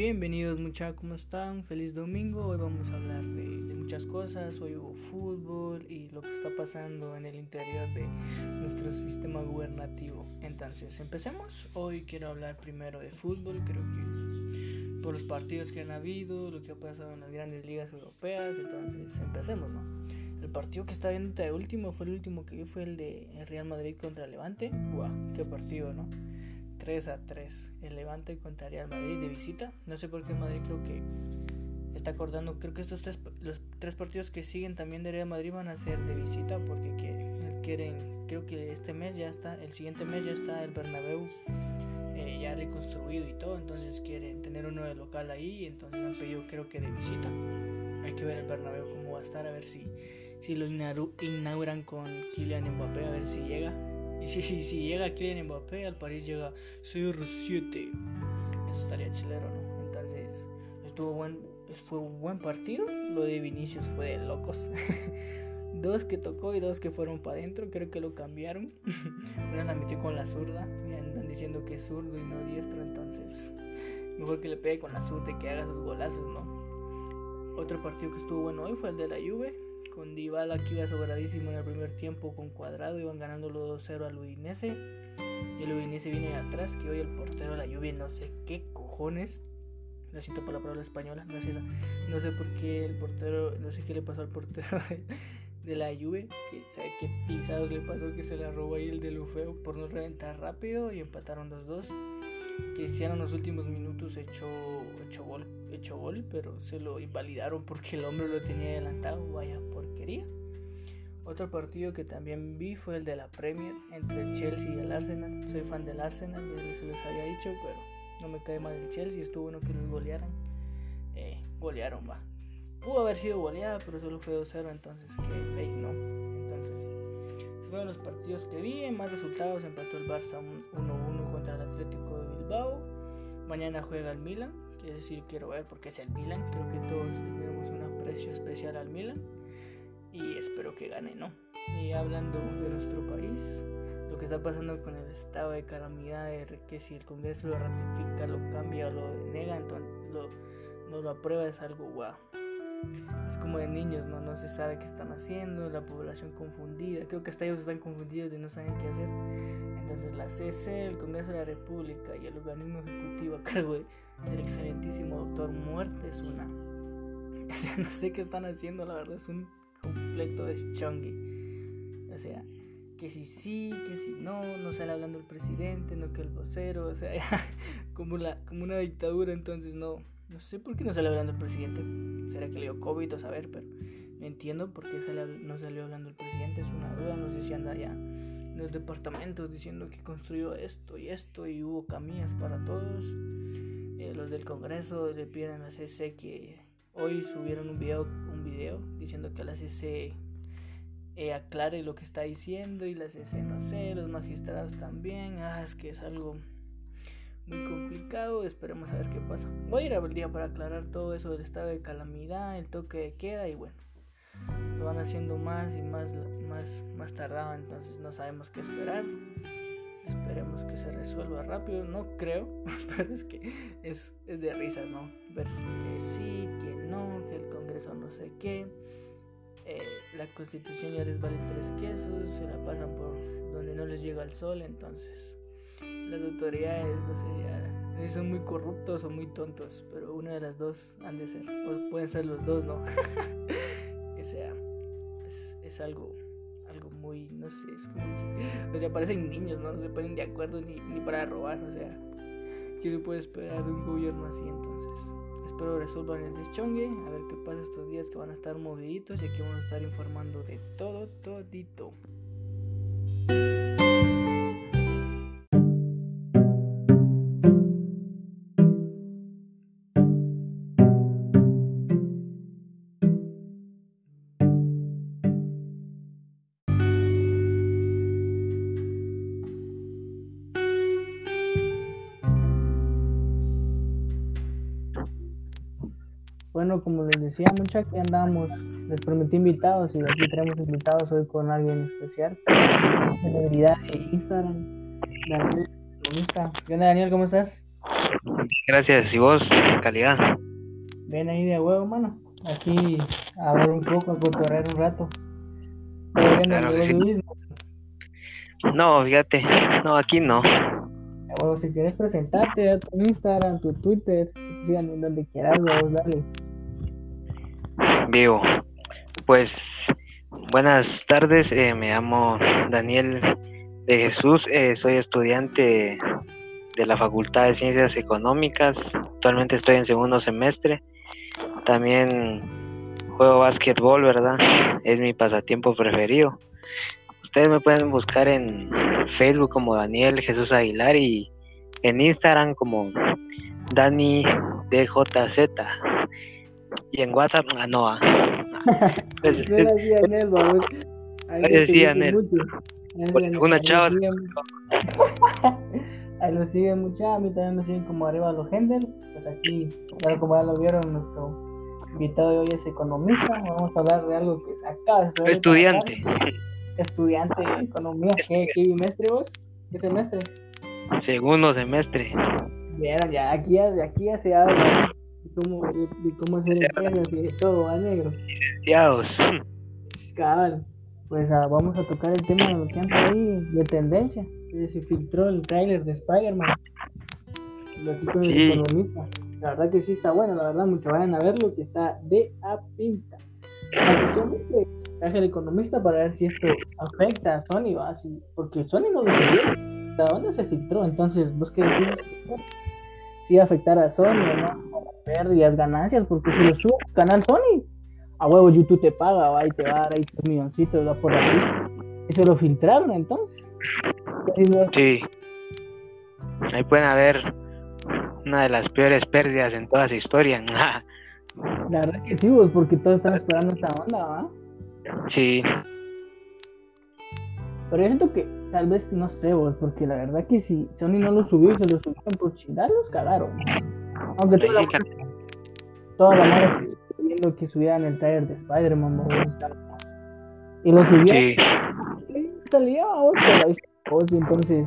Bienvenidos muchachos, ¿cómo están? Feliz domingo. Hoy vamos a hablar de, muchas cosas. Hoy hubo fútbol y lo que está pasando en el interior de nuestro sistema gubernativo. Entonces, empecemos. Hoy quiero hablar primero de fútbol. Creo que por los partidos que han habido, lo que ha pasado en las grandes ligas europeas. Entonces, empecemos, ¿no? El partido que está viendo de último fue el último que fue el de Real Madrid contra Levante. ¡Guau! ¡Qué partido, ¿no? 3 a 3. El Levante contra Real Madrid de visita. No sé por qué el Madrid creo que está acordando. Creo que estos tres, los tres partidos que siguen también de Real Madrid van a ser de visita porque quieren, creo que este mes ya está, el siguiente mes ya está el Bernabéu eh, ya reconstruido y todo. Entonces quieren tener uno de local ahí. Entonces han pedido creo que de visita. Hay que ver el Bernabéu cómo va a estar. A ver si, si lo inauguran con Kylian Mbappé. A ver si llega. Y si, si, si llega Kylian Mbappé, al París llega CR7. Eso estaría chilero, ¿no? Entonces, estuvo buen, fue un buen partido. Lo de Vinicius fue de locos. dos que tocó y dos que fueron para adentro. Creo que lo cambiaron. Una la metió con la zurda. Me andan diciendo que es zurdo y no diestro. Entonces, mejor que le pegue con la zurda y que haga sus golazos, ¿no? Otro partido que estuvo bueno hoy fue el de la Juve con Dybala que iba sobradísimo en el primer tiempo con Cuadrado, iban ganando los 2-0 al Udinese. Y el Udinese viene de atrás, que hoy el portero de la lluvia no sé qué cojones. Lo siento por la palabra española, no. No sé por qué el portero, no sé qué le pasó al portero de, la Juve, que sabe qué pisados le pasó que se la robó ahí el de Lufeo por no reventar rápido y empataron 2-2. Cristiano en los últimos minutos echó, echó, gol, echó gol, pero se lo invalidaron porque el hombre lo tenía adelantado. Vaya porquería. Otro partido que también vi fue el de la Premier entre el Chelsea y el Arsenal. Soy fan del Arsenal, ya se les había dicho, pero no me cae mal el Chelsea. Estuvo bueno que los golearan. Eh, golearon, va. Pudo haber sido goleada, pero solo fue 2-0, entonces que fake no. Entonces, esos fueron los partidos que vi. En más resultados empató el Barça 1-1 Mañana juega el Milan, que decir quiero ver porque es el Milan. Creo que todos tenemos un aprecio especial al Milan y espero que gane, ¿no? Y hablando de nuestro país, lo que está pasando con el estado de calamidad, de que si el Congreso lo ratifica, lo cambia o lo niega, entonces no lo aprueba, es algo guau. Es como de niños, ¿no? No se sabe qué están haciendo, la población confundida. Creo que hasta ellos están confundidos y no saben qué hacer. Entonces la CC, el Congreso de la República y el organismo ejecutivo a cargo del excelentísimo doctor Muerte es una... O sea, no sé qué están haciendo, la verdad, es un completo deschongue. O sea, que si sí, que si no, no sale hablando el presidente, no que el vocero, o sea, como, la, como una dictadura, entonces no, no sé por qué no sale hablando el presidente. Será que le dio COVID o saber, pero no entiendo por qué sale, no salió hablando el presidente, es una duda, no sé si anda ya los departamentos diciendo que construyó esto y esto y hubo caminas para todos. Eh, los del Congreso le piden a la CC que hoy subieron un video, un video diciendo que la CC eh, aclare lo que está diciendo y la CC no sé, los magistrados también. Ah, es que es algo complicado, esperemos a ver qué pasa. Voy a ir a día para aclarar todo eso del estado de calamidad, el toque de queda y bueno lo van haciendo más y más, más, más tardado, entonces no sabemos qué esperar. Esperemos que se resuelva rápido, no creo, pero es que es, es de risas, ¿no? Ver que sí, que no, que el Congreso no sé qué. Eh, la constitución ya les vale tres quesos, se la pasan por donde no les llega el sol, entonces las autoridades, no sé, ya, son muy corruptos o muy tontos, pero una de las dos han de ser, o pueden ser los dos, ¿no? que sea, es, algo, algo muy, no sé, es como o sea, parecen niños, ¿no? No se ponen de acuerdo ni, ni para robar, o sea, ¿qué se puede esperar de un gobierno así entonces? Espero resuelvan el deschongue, a ver qué pasa estos días que van a estar moviditos y aquí vamos a estar informando de todo, todito. Bueno, como les decía, mucha que andamos, les prometí invitados y aquí tenemos invitados hoy con alguien especial, celebridad de Instagram, Daniel ¿Qué onda, Daniel? ¿Cómo estás? Gracias. ¿Y vos, calidad? Ven ahí de huevo, mano. Aquí a hablar un poco, a cotorrear un rato. Claro sí. No, fíjate, no, aquí no. Bueno, si quieres presentarte a tu Instagram, tu Twitter, sigan en donde quieras, vamos, dale. Vivo. Pues buenas tardes, eh, me llamo Daniel de Jesús, eh, soy estudiante de la Facultad de Ciencias Económicas, actualmente estoy en segundo semestre, también juego básquetbol, ¿verdad? Es mi pasatiempo preferido. Ustedes me pueden buscar en Facebook como Daniel Jesús Aguilar y en Instagram como Dani DJZ. Y en WhatsApp, no, ah. Pues, Una chava. Ahí lo siguen mucha, a mí también me siguen como arriba los Hendel. Pues aquí, como ya lo vieron, nuestro invitado de hoy es economista. Vamos a hablar de algo que es acá. Estudiante estudiante de economía. ¿Qué, ¿Qué, bimestre vos? ¿Qué semestre? Segundo semestre. Vieron, ya aquí, aquí ya se habla de cómo, de, cómo hacer empresas y de todo, ¿va, negro? Licenciados. Cabal. Pues ah, vamos a tocar el tema de lo que anda ahí de tendencia. Que se filtró el tráiler de Spider-Man. Lo aquí con el economista. La verdad que sí está bueno, la verdad, muchos vayan a verlo, que está de a pinta. La cuestión es que traje el economista para ver si esto afecta a Sony, ¿va? porque Sony no lo sabía, la banda se filtró, entonces vos qué decís si va a afectar a Sony o no, pérdidas, ganancias, porque si lo sube al canal Sony, a huevo YouTube te paga, va y te va a dar ahí tus milloncitos va por la pista. Eso lo filtraron entonces. Sí. Ahí pueden haber una de las peores pérdidas en toda su historia. la verdad que sí, vos, porque todos están esperando esta onda, ¿va? Sí. Pero yo siento que tal vez, no sé vos, porque la verdad que si Sony no lo subió, se lo subieron por chingar, los cagaron. Aunque toda, la, toda la madre viendo que subían el trailer de Spider-Man, y lo subieron. Sí. Salía y entonces,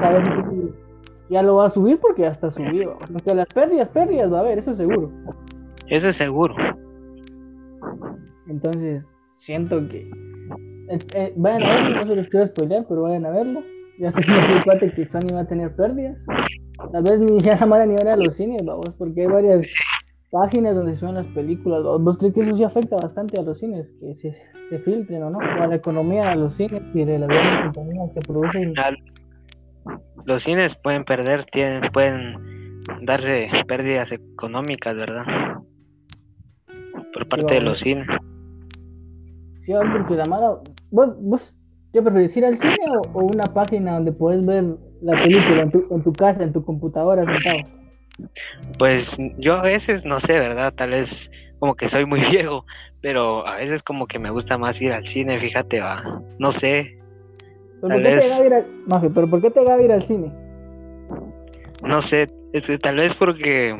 ¿sabes? Ya lo va a subir porque ya está subido. Aunque las pérdidas, pérdidas va a haber, eso es seguro. Eso es seguro. Entonces, siento que. Eh, eh, vayan a verlo, no se los quiero spoiler, pero vayan a verlo. Ya estoy muy cuate que Sony va a tener pérdidas. Tal vez ni ya la mala ni van a los cines, vamos, porque hay varias páginas donde suben las películas. ¿Vos crees que eso sí afecta bastante a los cines? Que se, se filtren o no, o a la economía de los cines y de las grandes compañías que producen. Los cines pueden perder, tienen, pueden darse pérdidas económicas, ¿verdad? Por parte de los cines. Sí, porque la mala. ¿Vos, vos qué preferís ir al cine o, una página donde puedes ver la película en tu, en tu casa, en tu computadora sentado? Pues yo a veces no sé, ¿verdad? Tal vez como que soy muy viejo, pero a veces como que me gusta más ir al cine, fíjate, va. No sé. ¿Pero, por, qué te ir al... ¿pero por qué te va ir al cine? No sé, es que tal vez porque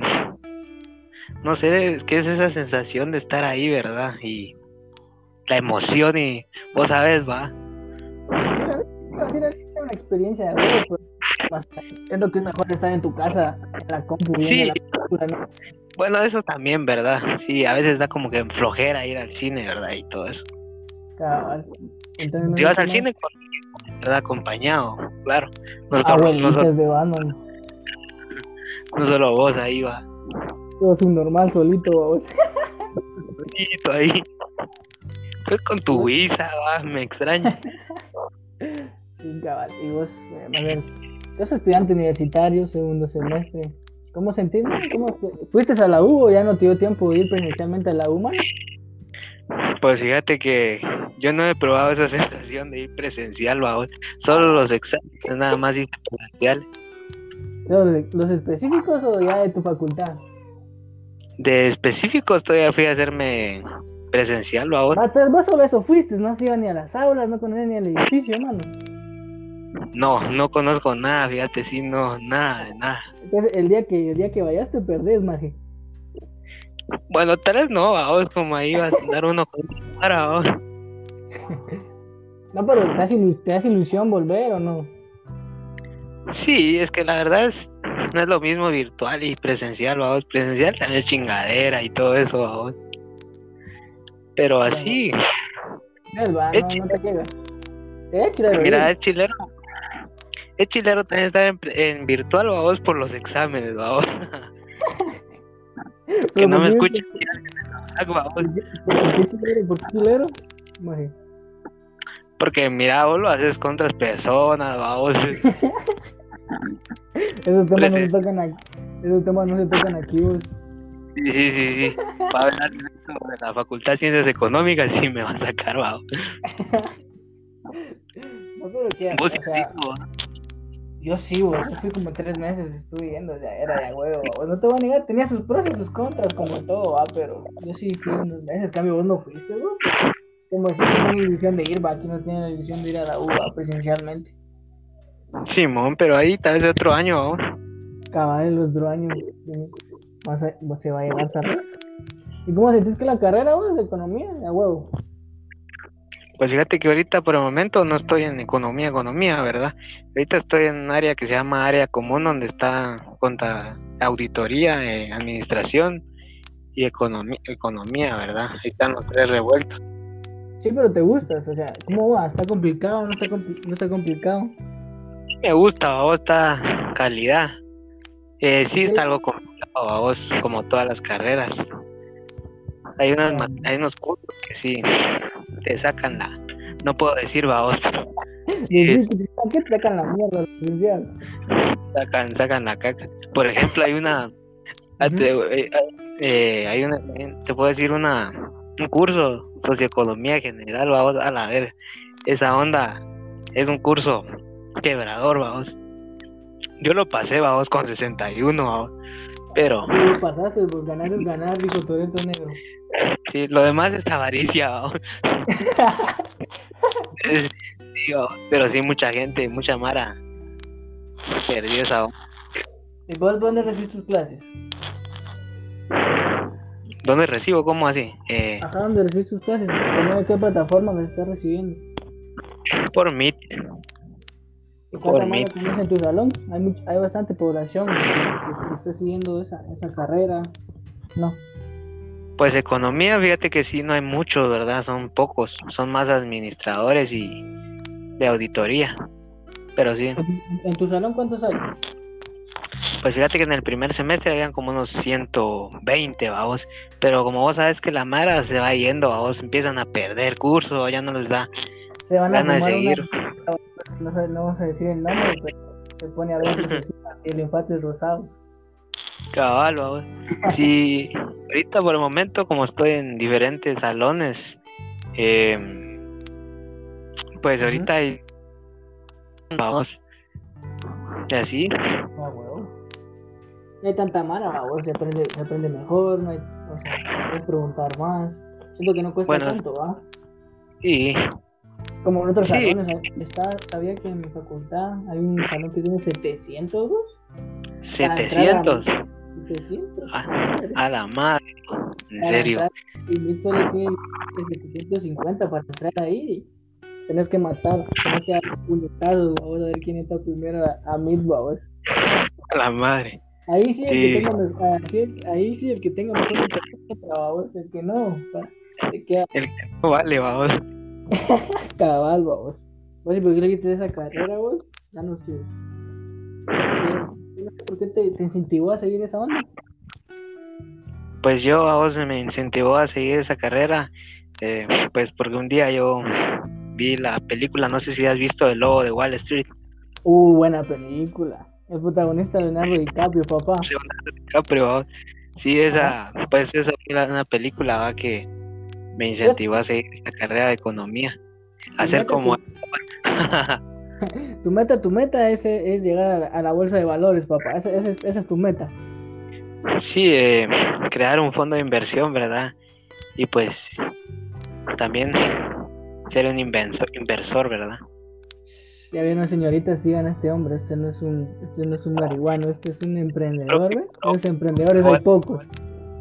no sé, es que es esa sensación de estar ahí, ¿verdad? Y la emoción y vos sabes, va. Una experiencia pues, siento que es mejor estar en tu casa, en la compu, sí. Bueno, eso también, ¿verdad? Sí, a veces da como que flojera ir al cine, ¿verdad? Y todo eso. Cabal. si vas al cine, ¿verdad? Acompañado, claro. Nosotros, no, solo, no solo vos ahí va. Todo un normal solito, vos. Solito ahí. Fue con tu visa, va, me extraña. sí, cabal. Y vos, eh, ver, sos estudiante universitario, segundo semestre. ¿Cómo sentís? ¿Cómo ¿Fuiste a la U o ya no te dio tiempo de ir presencialmente a la U, Pues fíjate que yo no he probado esa sensación de ir presencial, va, solo los exámenes, nada más hice presencial. ¿Los específicos o ya de tu facultad? De específicos todavía fui a hacerme presencial o ahora. Ah, vos sobre eso fuiste, no has ido ni a las aulas, no conoces ni al edificio, hermano. No, no conozco nada, fíjate, sí, no, nada, nada. Entonces, el día que, el día que vayas te perdés, maje. Bueno, tal vez no, vos como ahí vas a andar uno con cara, vos. no, pero ¿te hace, ¿te hace ilusión volver o no? Sí, es que la verdad es, no es lo mismo virtual y presencial, vamos. Presencial también es chingadera y todo eso, vamos. Pero así. Es no, no te chilero. Mira, ¿eh? es chilero. Es chilero también estar en, en virtual, vamos, por los exámenes, vamos. que no me ¿por qué- escuchen. ¿Por qué chilero? Porque mira, vos lo haces con otras personas, vamos. Esos temas no se Presen- tocan aquí. Esos temas no se tocan aquí, vos. Sí, sí, sí, sí. Va a hablar de la Facultad de Ciencias Económicas y me va a sacar, vamos. No, pero que, Vos sí, o sea, vos. Yo sí, vos. Yo fui como tres meses, estuve yendo, ya era de huevo. No te voy a negar, tenía sus pros y sus contras, como todo, va, pero yo sí fui unos meses. Cambio, vos no fuiste, vos. Como si no tiene ilusión de ir, va. Aquí no tiene la ilusión de ir a la U, va, presencialmente. Simón, pero ahí tal vez otro año, vamos. Cabal el otro año a- se va a llevar tarde. ¿Y cómo sentís que la carrera, vos, de economía? A huevo. Pues fíjate que ahorita por el momento no estoy en economía, economía, ¿verdad? Ahorita estoy en un área que se llama área común, donde está contra auditoría, eh, administración y economía, economía, ¿verdad? Ahí están los tres revueltos. Sí, pero te gustas, o sea, ¿cómo va? ¿Está complicado? ¿No está, compli- no está complicado? Me gusta, vos está calidad. Eh, sí está algo complicado, a vos, como todas las carreras. Hay unas, hay unos cursos que sí te sacan la, no puedo decir, va vos, pero sí, Sí, es- sí, ¿Por qué sacan la mierda los licenciados? sacan, sacan la caca. Por ejemplo, hay una, ah, te, eh, eh, hay una, te puedo decir una, un curso socioeconomía general, vamos a la ver, esa onda es un curso quebrador, vamos. Yo lo pasé, vamos, con 61, vamos. Pero lo pasaste, pues ganar es ganar, dijo Toreto Negro. Sí, lo demás es avaricia, sí, pero sí, mucha gente, mucha mara perdió esa. ¿Y vos dónde recibes tus clases? ¿Dónde recibo? ¿Cómo así? Eh, Acá donde recibes tus clases. ¿En qué plataforma me estás recibiendo? por Meet. ¿Y Por Meet. en tu salón? Hay, much- hay bastante población que, que- que está siguiendo esa, esa carrera. No. Pues economía, fíjate que sí, no hay muchos, ¿verdad? Son pocos, son más administradores y de auditoría. Pero sí, ¿En, tu salón cuántos hay? pues fíjate que en el primer semestre habían como unos 120, vamos. Pero como vos sabes que la Mara se va yendo, vamos, empiezan a perder curso, ya no les da Se van a ganas de fumar una- seguir. no, sé- no vamos a decir el nombre, pero se pone a ver el infantes rosados. Cabal, vamos. Sí, ahorita por el momento, como estoy en diferentes salones, em, pues ahorita hay. Vamos. Así, No, huevo. No hay tanta mara, vamos, se aprende, se aprende mejor, no hay, o sea, puedes preguntar más. Siento que no cuesta Bueno, tanto, ¿va? y Como en otros Sí. salones, está, sabía que en mi facultad hay un salón que tiene 700, ¿vos? 700. 700. A, a la madre. En serio. Y solo tiene 750 para entrar ahí. Tenés que matar, tenés que dar puñetazos, vamos a ver quién entra primero a, a mid, vamos. A la madre. Ahí sí, el Sí. que tenga, ah, sí, el- ahí sí, el que tenga mejor vamos, el que no, pa- te queda El que no vale, vamos. cabal, vos. Oye, ¿por qué le quitas esa carrera, vos? Danos tus. ¿Por qué te, te incentivó a seguir esa onda? Pues yo a vos me incentivó a seguir esa carrera. eh, pues porque un día yo vi la película, no sé si has visto El Lobo de Wall Street. Uh, buena película. El protagonista Leonardo DiCaprio, papá. DiCaprio, ¿va? Sí, esa, pues esa la- una película ¿va? que me incentivó a seguir esa carrera de economía. Hacer meta como... Tu meta, tu meta es, es llegar a la, bolsa de valores, papá. Esa, esa es, esa es tu meta. sí, eh, crear un fondo de inversión, ¿verdad? Y pues también ser un inversor, inversor ¿verdad? Ya vieron, señoritas, sigan a este hombre. Este no es un, este no es un marihuano, este es un emprendedor, ¿ve? Los emprendedores hay pocos.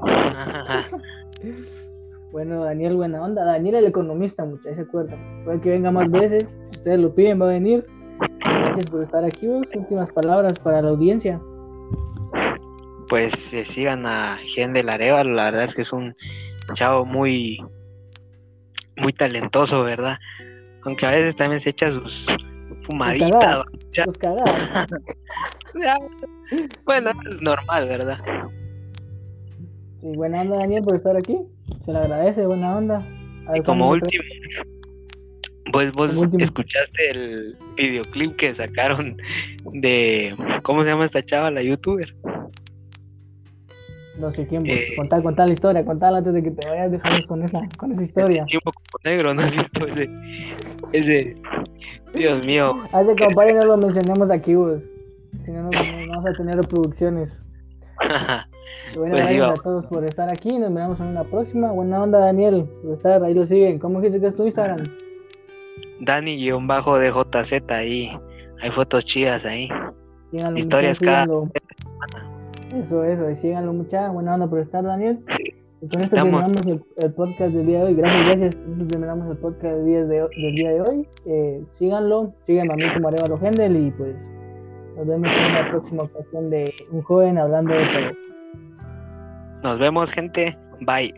Bueno, Daniel, buena onda. Daniel, el economista, muchachos, se acuerdan. Puede que venga más veces. Ustedes lo piden, va a venir. Gracias por estar aquí, vos. Últimas palabras para la audiencia. pues se sigan a Gen del Arevalo, la verdad es que es un chavo muy muy talentoso, ¿verdad? Aunque a veces también se echa sus fumaditas. Sus cagadas. bueno, es normal, ¿verdad? Sí, buena onda Daniel por estar aquí. Se le agradece, buena onda. y como último, pues vos escuchaste el videoclip que sacaron de ¿cómo se llama esta chava, la youtuber? No sé quién, pues, eh, contar, contar la historia, contarla antes de que te vayas, dejamos con esa, con esa historia. Tiempo negro, ¿no has visto ese, ese, Dios mío. Hace que no lo mencionemos aquí, vos. Si no, no, vamos a tener reproducciones. bueno, pues gracias a todos por estar aquí. Nos vemos en una próxima. Buena onda, Daniel, por estar. Ahí lo siguen. ¿Cómo dices que es tu Instagram? Dani-DJZ ahí. Hay fotos chidas ahí. Historias cada. Eso, eso, y síganlo mucha, buena onda por estar, Daniel. Y con esto terminamos el, podcast del día de hoy. Gracias, gracias. Con terminamos el podcast del día de, del día de hoy. Eh, síganlo, síganme a mí como Arevalo Gendel y pues nos vemos en la próxima ocasión de un joven hablando de todo. Nos vemos, gente. Bye.